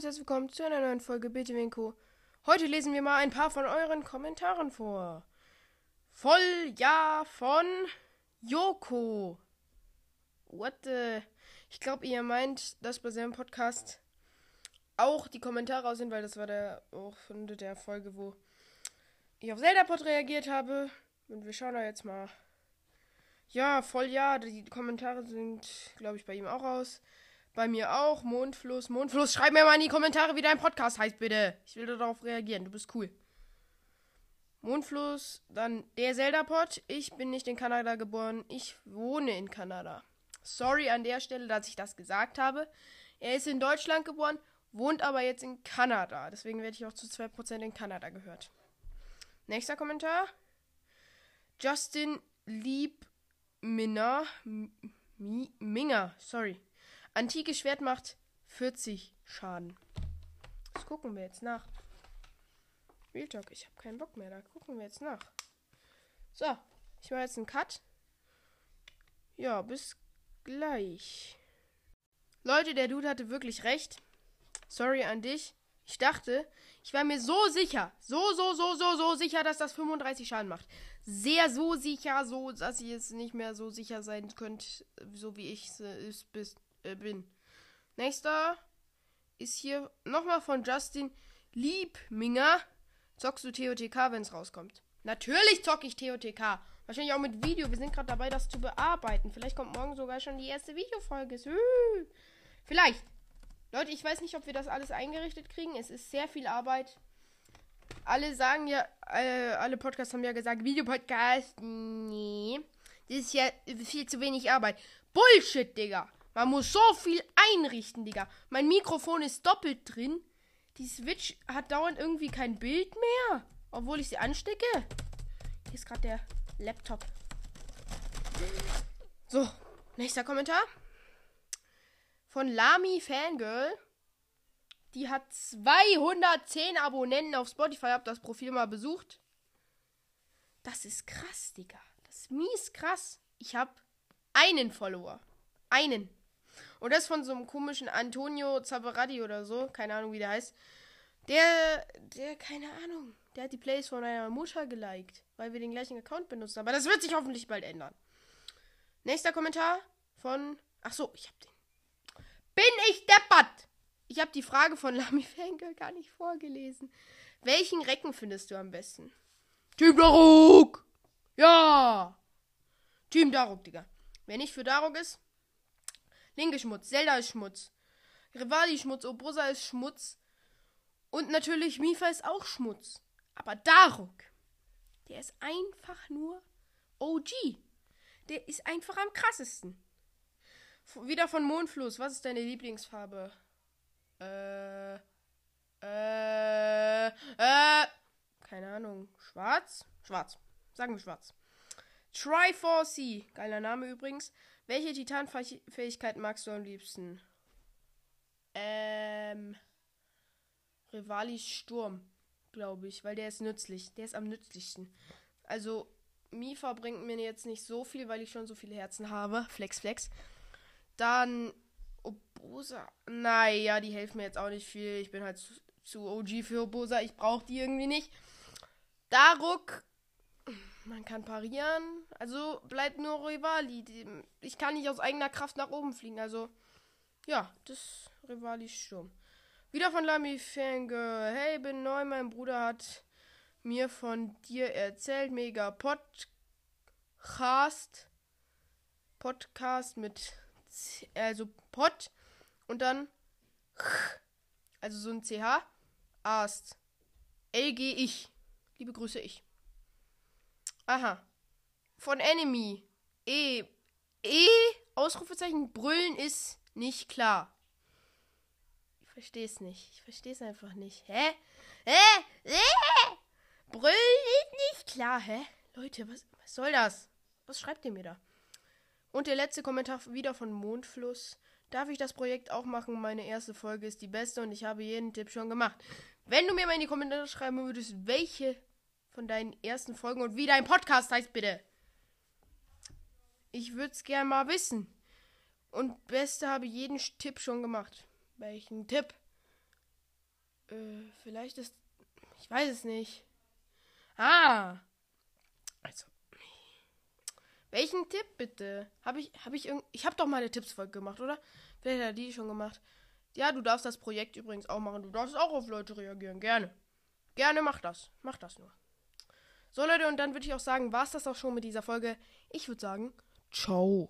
und herzlich willkommen zu einer neuen Folge BTW Heute lesen wir mal ein paar von euren Kommentaren vor. Voll ja von Joko. What the? Ich glaube, ihr meint, dass bei seinem Podcast auch die Kommentare aus sind, weil das war der auch von der Folge, wo ich auf Zelda-Pod reagiert habe. Und wir schauen da jetzt mal. Ja, voll ja. Die Kommentare sind, glaube ich, bei ihm auch aus. Bei mir auch. Mondfluss, Mondfluss. Schreib mir mal in die Kommentare, wie dein Podcast heißt, bitte. Ich will darauf reagieren. Du bist cool. Mondfluss, dann der Zelda-Pod. Ich bin nicht in Kanada geboren. Ich wohne in Kanada. Sorry an der Stelle, dass ich das gesagt habe. Er ist in Deutschland geboren, wohnt aber jetzt in Kanada. Deswegen werde ich auch zu 2% in Kanada gehört. Nächster Kommentar. Justin Liebminner. Minger, sorry. Antike Schwert macht 40 Schaden. Das gucken wir jetzt nach. Real Talk, ich habe keinen Bock mehr. Da gucken wir jetzt nach. So, ich mache jetzt einen Cut. Ja, bis gleich. Leute, der Dude hatte wirklich recht. Sorry an dich. Ich dachte, ich war mir so sicher, so, so, so, so, so sicher, dass das 35 Schaden macht. Sehr so sicher, so, dass ihr jetzt nicht mehr so sicher sein könnt, so wie ich es äh, bin. Nächster ist hier nochmal von Justin Liebminger. Zockst du TOTK, wenn es rauskommt? Natürlich zocke ich TOTK. Wahrscheinlich auch mit Video. Wir sind gerade dabei, das zu bearbeiten. Vielleicht kommt morgen sogar schon die erste Videofolge. Vielleicht. Leute, ich weiß nicht, ob wir das alles eingerichtet kriegen. Es ist sehr viel Arbeit. Alle sagen ja, äh, alle Podcasts haben ja gesagt, Videopodcast, nee. Das ist ja viel zu wenig Arbeit. Bullshit, Digga. Man muss so viel einrichten, Digga. Mein Mikrofon ist doppelt drin. Die Switch hat dauernd irgendwie kein Bild mehr. Obwohl ich sie anstecke. Hier ist gerade der Laptop. So, nächster Kommentar. Von Lami Fangirl. Die hat 210 Abonnenten auf Spotify. Hab das Profil mal besucht. Das ist krass, Digga. Das ist mies krass. Ich hab einen Follower. Einen. Und das von so einem komischen Antonio Zabaradi oder so. Keine Ahnung, wie der heißt. Der, der, keine Ahnung. Der hat die Plays von einer Mutter geliked, weil wir den gleichen Account benutzen. Aber das wird sich hoffentlich bald ändern. Nächster Kommentar von. Ach so, ich hab den. Bin ich deppert? Ich habe die Frage von Lami Fenkel gar nicht vorgelesen. Welchen Recken findest du am besten? Team Daruk! Ja! Team Daruk, Digga. Wer nicht für Daruk ist, Linke Schmutz, Zelda ist Schmutz. Rivali Schmutz, Obosa ist Schmutz. Und natürlich Mifa ist auch Schmutz. Aber Daruk, der ist einfach nur OG. Der ist einfach am krassesten. Wieder von Mondfluss. Was ist deine Lieblingsfarbe? Äh. Äh. Äh. Keine Ahnung. Schwarz? Schwarz. Sagen wir schwarz. Triforce. Geiler Name übrigens. Welche Titanfähigkeit magst du am liebsten? Ähm. Rivalis Sturm, glaube ich, weil der ist nützlich. Der ist am nützlichsten. Also, Mifa bringt mir jetzt nicht so viel, weil ich schon so viele Herzen habe. Flex, flex. Dann Obosa. Naja, die helfen mir jetzt auch nicht viel. Ich bin halt zu, zu OG für Obosa. Ich brauche die irgendwie nicht. Daruk man kann parieren. Also bleibt nur Rivali. Ich kann nicht aus eigener Kraft nach oben fliegen. Also, ja, das Rivali Sturm. Wieder von Lamy Fangirl. Hey, bin neu. Mein Bruder hat mir von dir erzählt. Mega Podcast. Podcast mit. Also Pod. Und dann. Also so ein CH. Ast. LG ich. Liebe Grüße ich. Aha. Von Enemy. E. E. Ausrufezeichen. Brüllen ist nicht klar. Ich verstehe es nicht. Ich verstehe es einfach nicht. Hä? Hä? Hä? Brüllen ist nicht klar. Hä? Leute, was, was soll das? Was schreibt ihr mir da? Und der letzte Kommentar wieder von Mondfluss. Darf ich das Projekt auch machen? Meine erste Folge ist die beste und ich habe jeden Tipp schon gemacht. Wenn du mir mal in die Kommentare schreiben würdest, welche von deinen ersten Folgen und wie dein Podcast heißt, bitte. Ich würde es gerne mal wissen. Und Beste habe jeden Tipp schon gemacht. Welchen Tipp? Äh, vielleicht ist. Ich weiß es nicht. Ah! Also. Welchen Tipp bitte? Habe ich, habe ich irgend. Ich habe doch mal eine Tippsfolge gemacht, oder? Vielleicht hat er die schon gemacht. Ja, du darfst das Projekt übrigens auch machen. Du darfst auch auf Leute reagieren. Gerne. Gerne mach das. Mach das nur. So, Leute, und dann würde ich auch sagen, war es das auch schon mit dieser Folge. Ich würde sagen, ciao.